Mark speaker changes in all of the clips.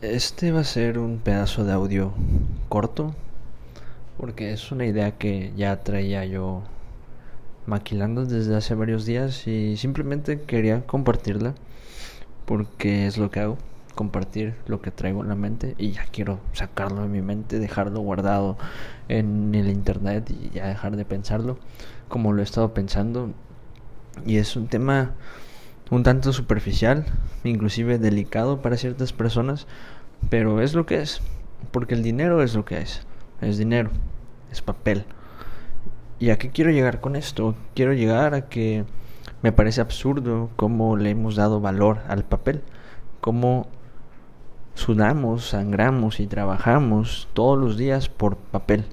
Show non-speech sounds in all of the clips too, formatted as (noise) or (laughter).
Speaker 1: Este va a ser un pedazo de audio corto porque es una idea que ya traía yo maquilando desde hace varios días y simplemente quería compartirla porque es lo que hago, compartir lo que traigo en la mente y ya quiero sacarlo de mi mente, dejarlo guardado en el internet y ya dejar de pensarlo como lo he estado pensando. Y es un tema un tanto superficial, inclusive delicado para ciertas personas, pero es lo que es, porque el dinero es lo que es, es dinero, es papel. ¿Y a qué quiero llegar con esto? Quiero llegar a que me parece absurdo cómo le hemos dado valor al papel, cómo sudamos, sangramos y trabajamos todos los días por papel.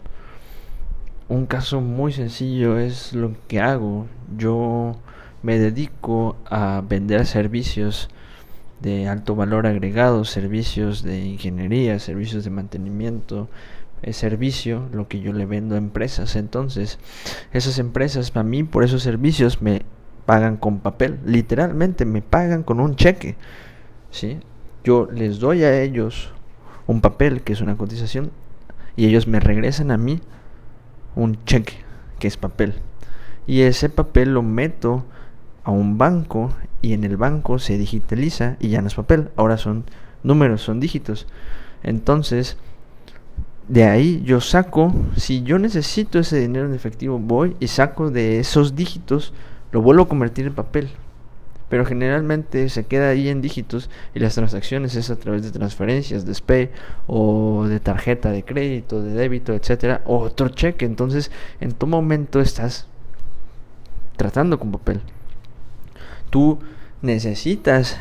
Speaker 1: Un caso muy sencillo es lo que hago. Yo me dedico a vender servicios de alto valor agregado, servicios de ingeniería, servicios de mantenimiento, es servicio lo que yo le vendo a empresas. Entonces, esas empresas para mí por esos servicios me pagan con papel, literalmente me pagan con un cheque. ¿Sí? Yo les doy a ellos un papel que es una cotización y ellos me regresan a mí un cheque que es papel. Y ese papel lo meto a un banco y en el banco se digitaliza y ya no es papel, ahora son números, son dígitos. Entonces, de ahí yo saco, si yo necesito ese dinero en efectivo, voy y saco de esos dígitos, lo vuelvo a convertir en papel. Pero generalmente se queda ahí en dígitos y las transacciones es a través de transferencias de SPAY o de tarjeta de crédito, de débito, etcétera, o otro cheque. Entonces, en todo momento estás tratando con papel tú necesitas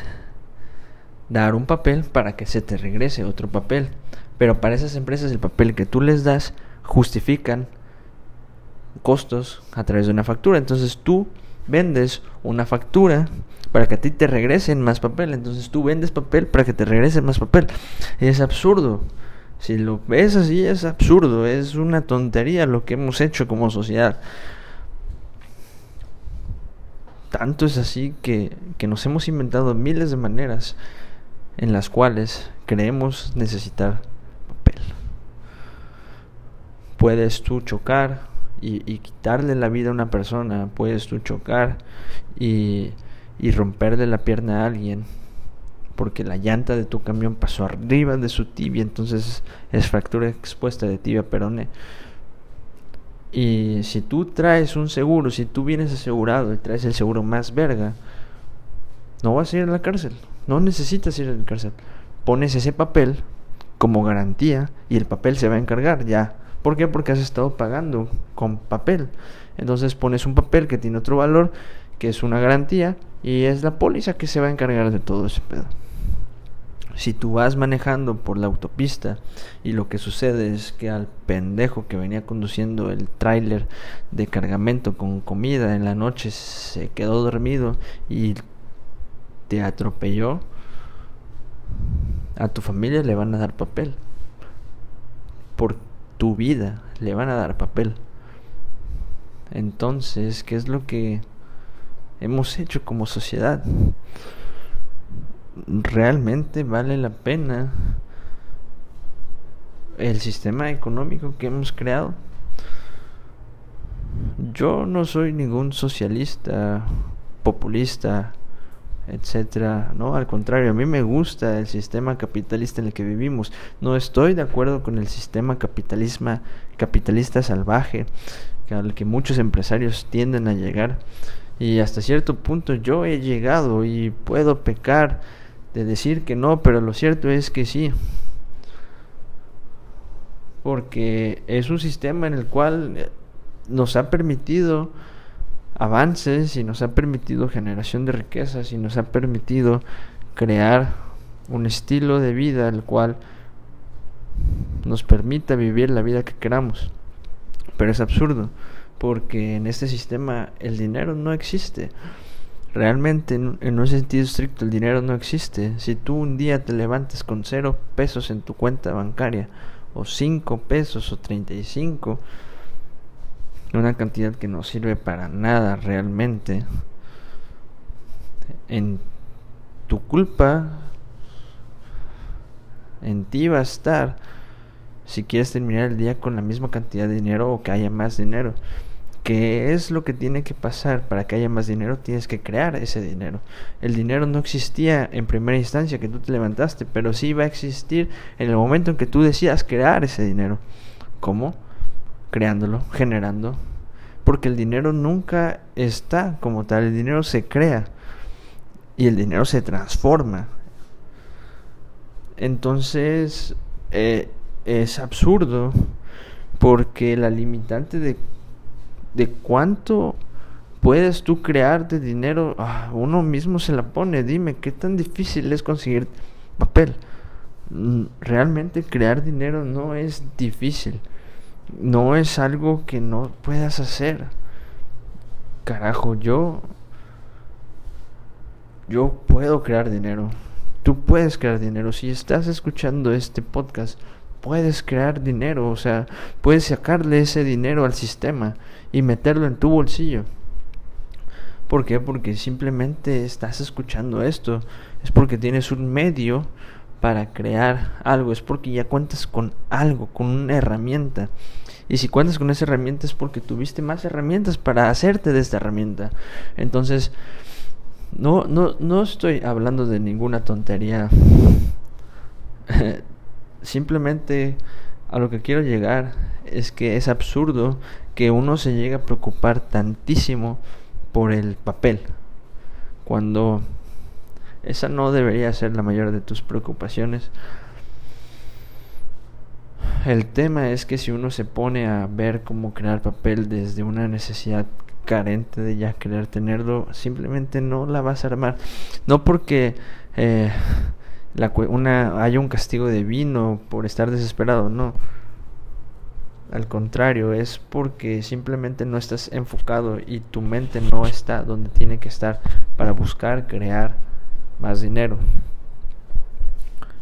Speaker 1: dar un papel para que se te regrese otro papel. Pero para esas empresas el papel que tú les das justifican costos a través de una factura. Entonces tú vendes una factura para que a ti te regresen más papel. Entonces tú vendes papel para que te regresen más papel. Es absurdo. Si lo ves así es absurdo. Es una tontería lo que hemos hecho como sociedad. Tanto es así que, nos hemos inventado miles de maneras en las cuales creemos necesitar papel. Puedes tú chocar y, quitarle la vida a una persona, puedes tú chocar y, y romperle la pierna a alguien porque la llanta de tu camión pasó arriba de su tibia, entonces es fractura expuesta de tibia perone. Y si tú traes un seguro, si tú vienes asegurado y traes el seguro más verga, no vas a ir a la cárcel. No necesitas ir a la cárcel. Pones ese papel como garantía y el papel se va a encargar ya. ¿Por qué? Porque has estado pagando con papel. Entonces pones un papel que tiene otro valor, que es una garantía, y es la póliza que se va a encargar de todo ese pedo. Si tú vas manejando por la autopista y lo que sucede es que al pendejo que venía conduciendo el tráiler de cargamento con comida en la noche se quedó dormido y te atropelló, a tu familia le van a dar papel. Por tu vida le van a dar papel. Entonces, ¿qué es lo que hemos hecho como sociedad? Realmente vale la pena el sistema económico que hemos creado. Yo no soy ningún socialista, populista, etcétera, no, al contrario, a mí me gusta el sistema capitalista en el que vivimos. No estoy de acuerdo con el sistema capitalismo capitalista salvaje al que muchos empresarios tienden a llegar y hasta cierto punto yo he llegado y puedo pecar de decir que no, pero lo cierto es que sí. Porque es un sistema en el cual eh, nos ha permitido avances y nos ha permitido generación de riquezas y nos ha permitido crear un estilo de vida el cual nos permita vivir la vida que queramos. Pero es absurdo, porque en este sistema el dinero no existe. Realmente, en, un sentido estricto, el dinero no existe. Si tú un día te levantes con cero pesos en tu cuenta bancaria, o cinco pesos, o treinta y cinco, una cantidad que no sirve para nada realmente, en tu culpa, en ti va a estar si quieres terminar el día con la misma cantidad de dinero o que haya más dinero. ¿Qué es lo que tiene que pasar para que haya más dinero? Tienes que crear ese dinero. El dinero no existía en primera instancia que tú te levantaste, pero sí va a existir en el momento en que tú decidas crear ese dinero. ¿Cómo? Creándolo, generando. Porque el dinero nunca está como tal, el dinero se crea y el dinero se transforma. Entonces, eh, es absurdo porque la limitante de, de cuánto puedes tú crear de dinero, ah, uno mismo se la pone. Dime, ¿qué tan difícil es conseguir papel? Mm, realmente crear dinero no es difícil. No es algo que no puedas hacer. Carajo, yo... Yo puedo crear dinero. Tú puedes crear dinero. Si estás escuchando este podcast, puedes crear dinero, o sea, puedes sacarle ese dinero al sistema y meterlo en tu bolsillo. ¿Por qué? Porque simplemente estás escuchando esto, es porque tienes un medio para crear algo, es porque ya cuentas con algo, con una herramienta. Y si cuentas con esa herramienta es porque tuviste más herramientas para hacerte de esta herramienta. Entonces, no, no, no estoy hablando de ninguna tontería. (laughs) Simplemente a lo que quiero llegar es que es absurdo que uno se llegue a preocupar tantísimo por el papel, cuando esa no debería ser la mayor de tus preocupaciones. El tema es que si uno se pone a ver cómo crear papel desde una necesidad carente de ya querer tenerlo, simplemente no la vas a armar. No porque eh, la, una, haya un castigo divino por estar desesperado, no. Al contrario, es porque simplemente no estás enfocado y tu mente no está donde tiene que estar para buscar crear más dinero.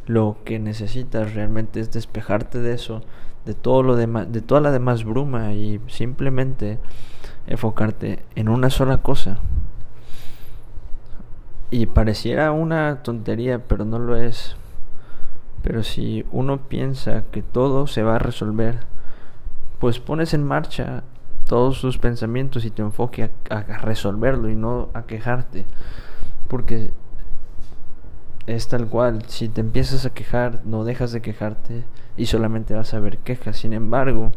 Speaker 1: Lo que necesitas realmente es despejarte de eso, de todo lo demás, de toda la demás bruma y simplemente enfocarte en una sola cosa. Y pareciera una tontería, pero no lo es. Pero si uno piensa que todo se va a resolver, pues pones en marcha todos tus pensamientos y te enfoque a, resolverlo y no a quejarte. Porque es tal cual, si te empiezas a quejar, no dejas de quejarte y solamente vas a ver quejas. Sin embargo,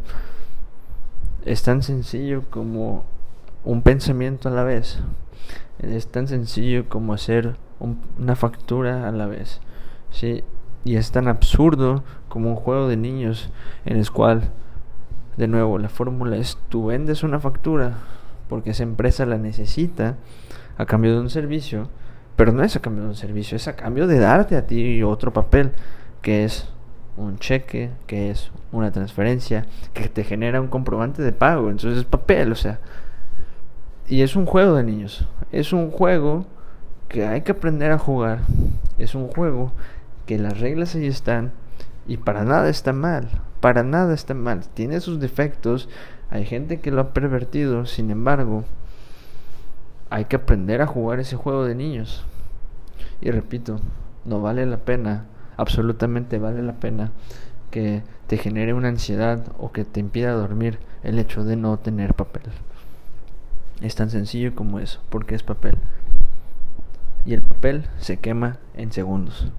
Speaker 1: es tan sencillo como un pensamiento a la vez. Es tan sencillo como hacer una factura a la vez. ¿sí? Y es tan absurdo como un juego de niños en el cual, de nuevo, la fórmula es tú vendes una factura porque esa empresa la necesita a cambio de un servicio, pero no es a cambio de un servicio, es a cambio de darte a ti otro papel, que es un cheque, que es una transferencia, que te genera un comprobante de pago, entonces es papel, o sea, y es un juego de niños. Es un juego que hay que aprender a jugar. Es un juego que las reglas ahí están y para nada está mal. Para nada está mal. Tiene sus defectos. Hay gente que lo ha pervertido. Sin embargo, hay que aprender a jugar ese juego de niños. Y repito, no vale la pena, absolutamente vale la pena que te genere una ansiedad o que te impida dormir el hecho de no tener papel. Es tan sencillo como eso, porque es papel. Y el papel se quema en segundos.